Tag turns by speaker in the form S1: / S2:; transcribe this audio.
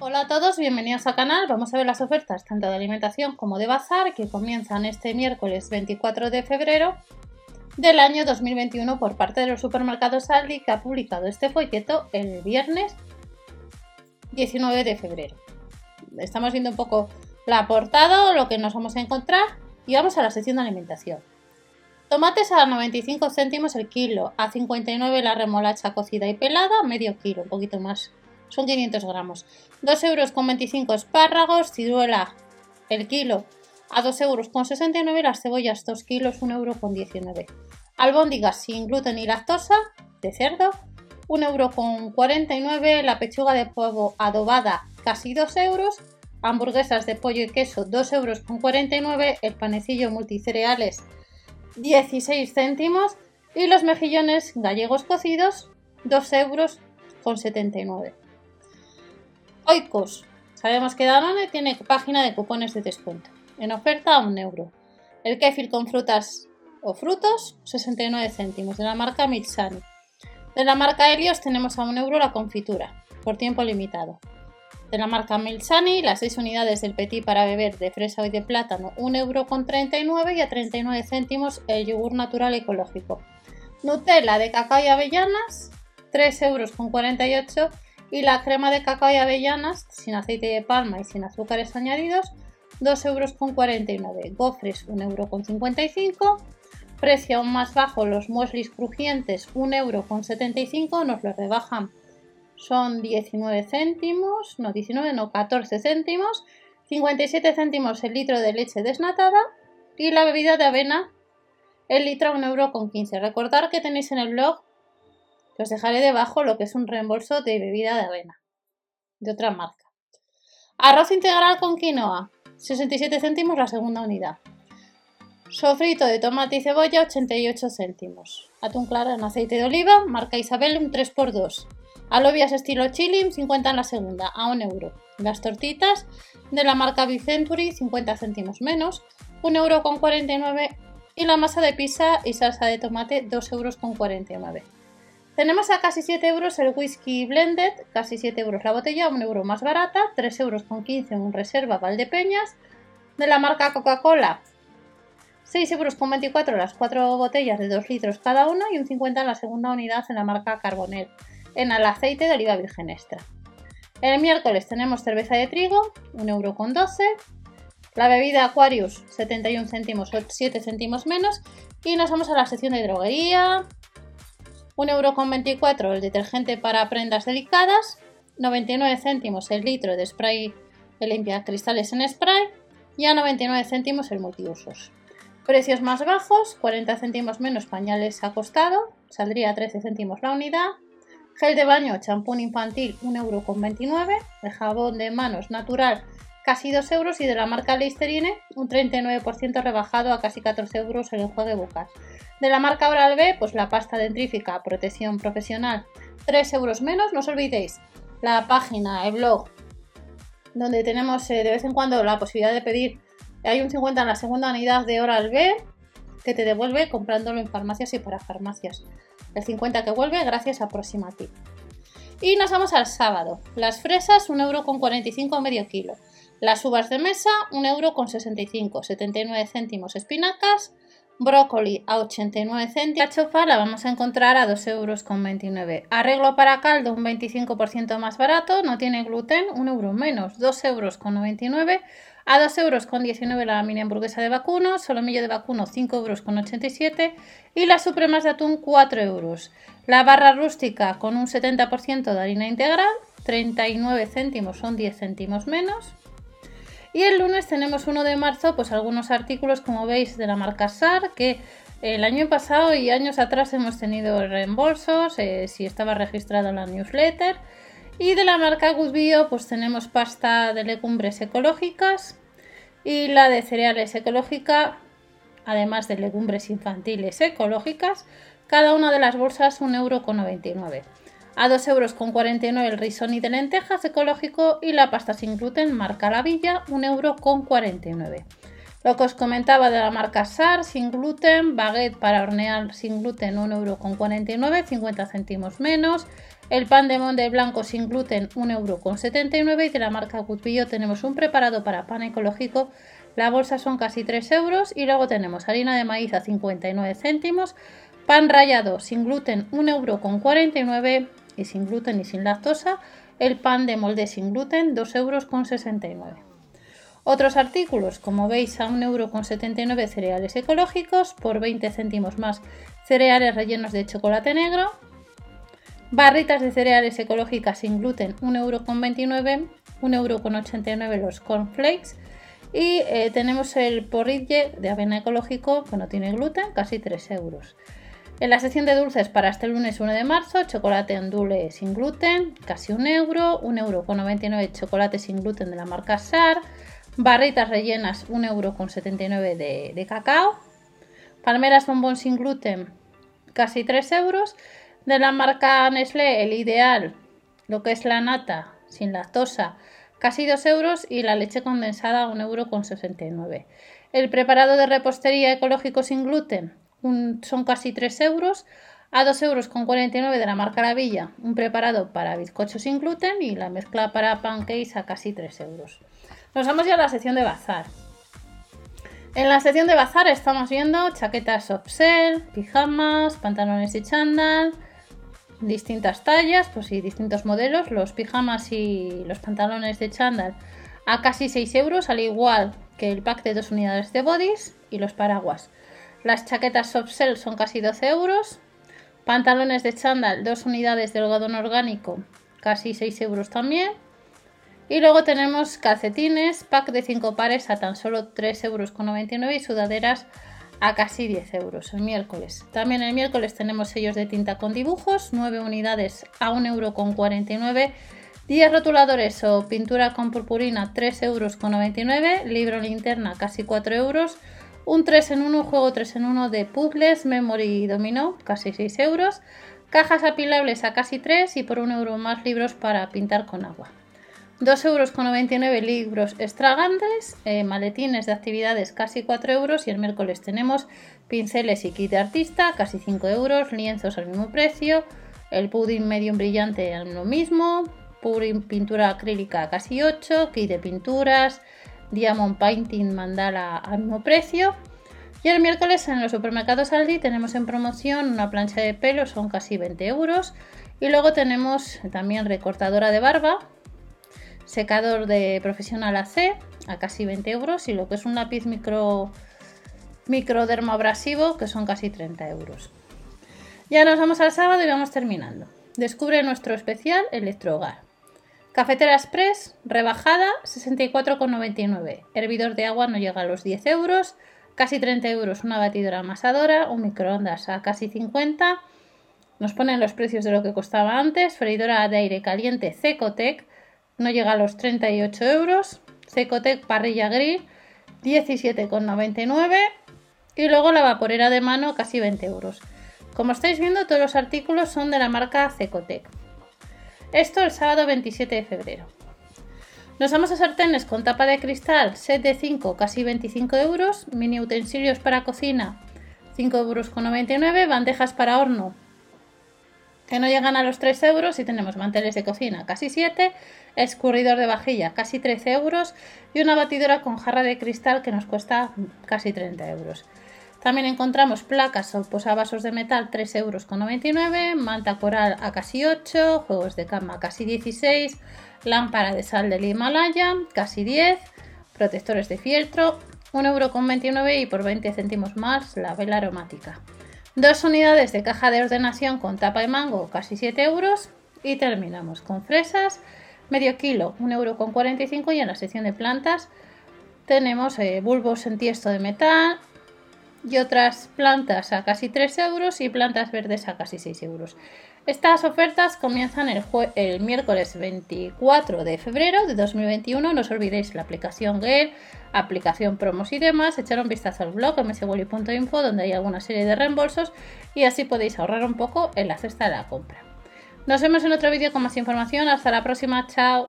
S1: Hola a todos, bienvenidos al canal. Vamos a ver las ofertas tanto de alimentación como de bazar que comienzan este miércoles 24 de febrero del año 2021 por parte de los supermercados Aldi que ha publicado este folleto el viernes 19 de febrero. Estamos viendo un poco la portada, lo que nos vamos a encontrar y vamos a la sección de alimentación. Tomates a 95 céntimos el kilo, a 59 la remolacha cocida y pelada, medio kilo, un poquito más son 500 gramos. 2 euros con 25 espárragos, ciruela el kilo a 2 euros con 69 las cebollas 2 kilos 1 euro con 19. Albóndigas sin gluten y lactosa de cerdo 1 euro con 49 la pechuga de pollo adobada casi 2 euros hamburguesas de pollo y queso 2 euros con 49 el panecillo multicereales 16 céntimos y los mejillones gallegos cocidos 2 euros con 79. Oikos. Sabemos que Danone tiene página de cupones de descuento. En oferta a un euro. El kéfir con frutas o frutos, 69 céntimos, de la marca Mitsani. De la marca Helios tenemos a un euro la confitura, por tiempo limitado. De la marca Milsani, las 6 unidades del Petit para beber de fresa y de plátano, 1 euro con 39 y a 39 céntimos el yogur natural ecológico. Nutella de cacao y avellanas, 3 euros con 48 y la crema de cacao y avellanas sin aceite de palma y sin azúcares añadidos 2,49 euros. Gofres 1,55 euros. Precio aún más bajo los mueslis crujientes 1,75 euros. Nos lo rebajan. Son 19 céntimos, no 19, no 14 céntimos. 57 céntimos el litro de leche desnatada. Y la bebida de avena el litro a 1,15 euro. Recordar que tenéis en el blog os dejaré debajo lo que es un reembolso de bebida de avena, de otra marca. Arroz integral con quinoa, 67 céntimos la segunda unidad. Sofrito de tomate y cebolla, 88 céntimos. Atún claro en aceite de oliva, marca Isabel, un 3x2. Alobias estilo chili, 50 en la segunda, a 1 euro. Las tortitas de la marca Vicenturi, 50 céntimos menos, 1 euro con 49. Y la masa de pizza y salsa de tomate, 2 euros con 49. Tenemos a casi 7 euros el whisky blended, casi 7 euros la botella, 1 euro más barata, 3 euros con 15 en un reserva Valdepeñas, de la marca Coca-Cola, 6 euros con 24 las 4 botellas de 2 litros cada una y un 50 en la segunda unidad en la marca Carbonel, en el aceite de oliva virgen extra. El miércoles tenemos cerveza de trigo, 1 euro con 12, la bebida Aquarius, 71 céntimos o 7 céntimos menos, y nos vamos a la sección de droguería, 1,24€ el detergente para prendas delicadas, 99 céntimos el litro de spray de limpia cristales en spray y a 99 céntimos el multiusos. Precios más bajos, 40 céntimos menos pañales acostado, saldría a 13 céntimos la unidad. Gel de baño, champú infantil, 1,29€. El jabón de manos natural, casi 2 euros. Y de la marca Listerine, un 39% rebajado a casi 14 euros el enjuague bucal. De la marca Oral B, pues la pasta dentrífica protección profesional, 3 euros menos. No os olvidéis la página, el blog, donde tenemos eh, de vez en cuando la posibilidad de pedir. Hay un 50 en la segunda unidad de Oral B que te devuelve comprándolo en farmacias y para farmacias. El 50 que vuelve gracias a Proximatic. Y nos vamos al sábado. Las fresas, 1,45€ medio kilo. Las uvas de mesa, 1,65€, 79 céntimos espinacas, Brócoli a 89 céntimos. La chofa la vamos a encontrar a 2,29 euros. Arreglo para caldo un 25% más barato, no tiene gluten, 1 euro menos, 2,99 euros. A 2,19 euros la mini hamburguesa de vacuno, solomillo de vacuno 5,87 euros y las supremas de atún 4 euros. La barra rústica con un 70% de harina integral, 39 céntimos son 10 céntimos menos. Y el lunes tenemos 1 de marzo, pues algunos artículos, como veis, de la marca SAR, que el año pasado y años atrás hemos tenido reembolsos, eh, si estaba registrado en la newsletter. Y de la marca Good pues tenemos pasta de legumbres ecológicas y la de cereales ecológica, además de legumbres infantiles ecológicas, cada una de las bolsas 1,99 euro. A 2,49 euros el risoni de lentejas ecológico y la pasta sin gluten marca La Villa, 1,49 euro. Lo que os comentaba de la marca SAR sin gluten, baguette para hornear sin gluten 1,49€, 50 céntimos menos. El pan de monde blanco sin gluten 1,79€ y de la marca Cutpillo tenemos un preparado para pan ecológico. La bolsa son casi 3 euros y luego tenemos harina de maíz a 59 céntimos, pan rallado sin gluten 1,49€ y sin gluten y sin lactosa. El pan de molde sin gluten 2,69 euros. Otros artículos, como veis, a 1,79€ cereales ecológicos, por 20 céntimos más cereales rellenos de chocolate negro, barritas de cereales ecológicas sin gluten, 1,29€, 1,89€ los cornflakes y eh, tenemos el porridge de avena ecológico que no tiene gluten, casi 3 euros. En la sección de dulces para este lunes 1 de marzo, chocolate andule sin gluten, casi 1 euro, 1,99€ chocolate sin gluten de la marca SAR, barritas rellenas 1,79€ de, de cacao, palmeras bombón sin gluten casi 3 euros, de la marca Nestlé el ideal, lo que es la nata sin lactosa casi 2 euros y la leche condensada 1,69€. El preparado de repostería ecológico sin gluten son casi 3 euros a 2,49 euros de la marca La Villa, un preparado para bizcochos sin gluten y la mezcla para pancakes a casi 3 euros. Nos vamos ya a la sección de bazar. En la sección de bazar estamos viendo chaquetas upsell, pijamas, pantalones y chándal, distintas tallas, pues y distintos modelos. Los pijamas y los pantalones de chándal a casi 6 euros, al igual que el pack de dos unidades de bodies y los paraguas. Las chaquetas soft son casi 12 euros. Pantalones de chándal, dos unidades de algodón orgánico, casi 6 euros también. Y luego tenemos calcetines, pack de 5 pares a tan solo 3,99 euros y sudaderas a casi 10 euros el miércoles. También el miércoles tenemos sellos de tinta con dibujos, 9 unidades a 1,49 euros. 10 rotuladores o pintura con purpurina 3,99 euros. Libro linterna casi 4 euros. Un 3 en 1, juego 3 en 1 de puzzles, memory y dominó, casi 6 euros. Cajas apilables a casi 3 y por 1 euro más libros para pintar con agua. 2,99 euros libros extravagantes, eh, maletines de actividades casi 4 euros. Y el miércoles tenemos pinceles y kit de artista casi 5 euros, lienzos al mismo precio, el pudding medium brillante lo mismo, pintura acrílica casi 8, kit de pinturas, diamond painting mandala al mismo precio. Y el miércoles en los supermercados Aldi tenemos en promoción una plancha de pelo, son casi 20 euros. Y luego tenemos también recortadora de barba, secador de profesional AC a casi 20 euros y lo que es un lápiz micro microdermoabrasivo que son casi 30 euros. Ya nos vamos al sábado y vamos terminando. Descubre nuestro especial Electrohogar. Cafetera Express, rebajada 64,99. Hervidor de agua no llega a los 10 euros. Casi 30 euros una batidora amasadora. Un microondas a casi 50. Nos ponen los precios de lo que costaba antes. Freidora de aire caliente Cecotec no llega a los 38 euros. Secotec parrilla grill 17,99 y luego la vaporera de mano casi 20 euros. Como estáis viendo todos los artículos son de la marca Cecotec. Esto el sábado 27 de febrero. Nos vamos a sartenes con tapa de cristal, set de 5, casi 25 euros. Mini utensilios para cocina, 5 euros con 99. Bandejas para horno, que no llegan a los 3 euros y tenemos manteles de cocina casi 7, escurridor de vajilla casi 13 euros y una batidora con jarra de cristal que nos cuesta casi 30 euros. También encontramos placas o posavasos de metal 3 euros con 99, manta coral a casi 8, juegos de cama casi 16, lámpara de sal del Himalaya casi 10, protectores de fieltro 1 euro con 29 y por 20 céntimos más la vela aromática. Dos unidades de caja de ordenación con tapa de mango, casi 7 euros. Y terminamos con fresas, medio kilo, 1,45 euro con 45 y en la sección de plantas tenemos eh, bulbos en tiesto de metal y otras plantas a casi 3 euros y plantas verdes a casi 6 euros. Estas ofertas comienzan el, el, miércoles 24 de febrero de 2021. No os olvidéis la aplicación Gale, aplicación promos y demás. Echar un vistazo al blog mswally.info donde hay alguna serie de reembolsos y así podéis ahorrar un poco en la cesta de la compra. Nos vemos en otro vídeo con más información. Hasta la próxima. Chao.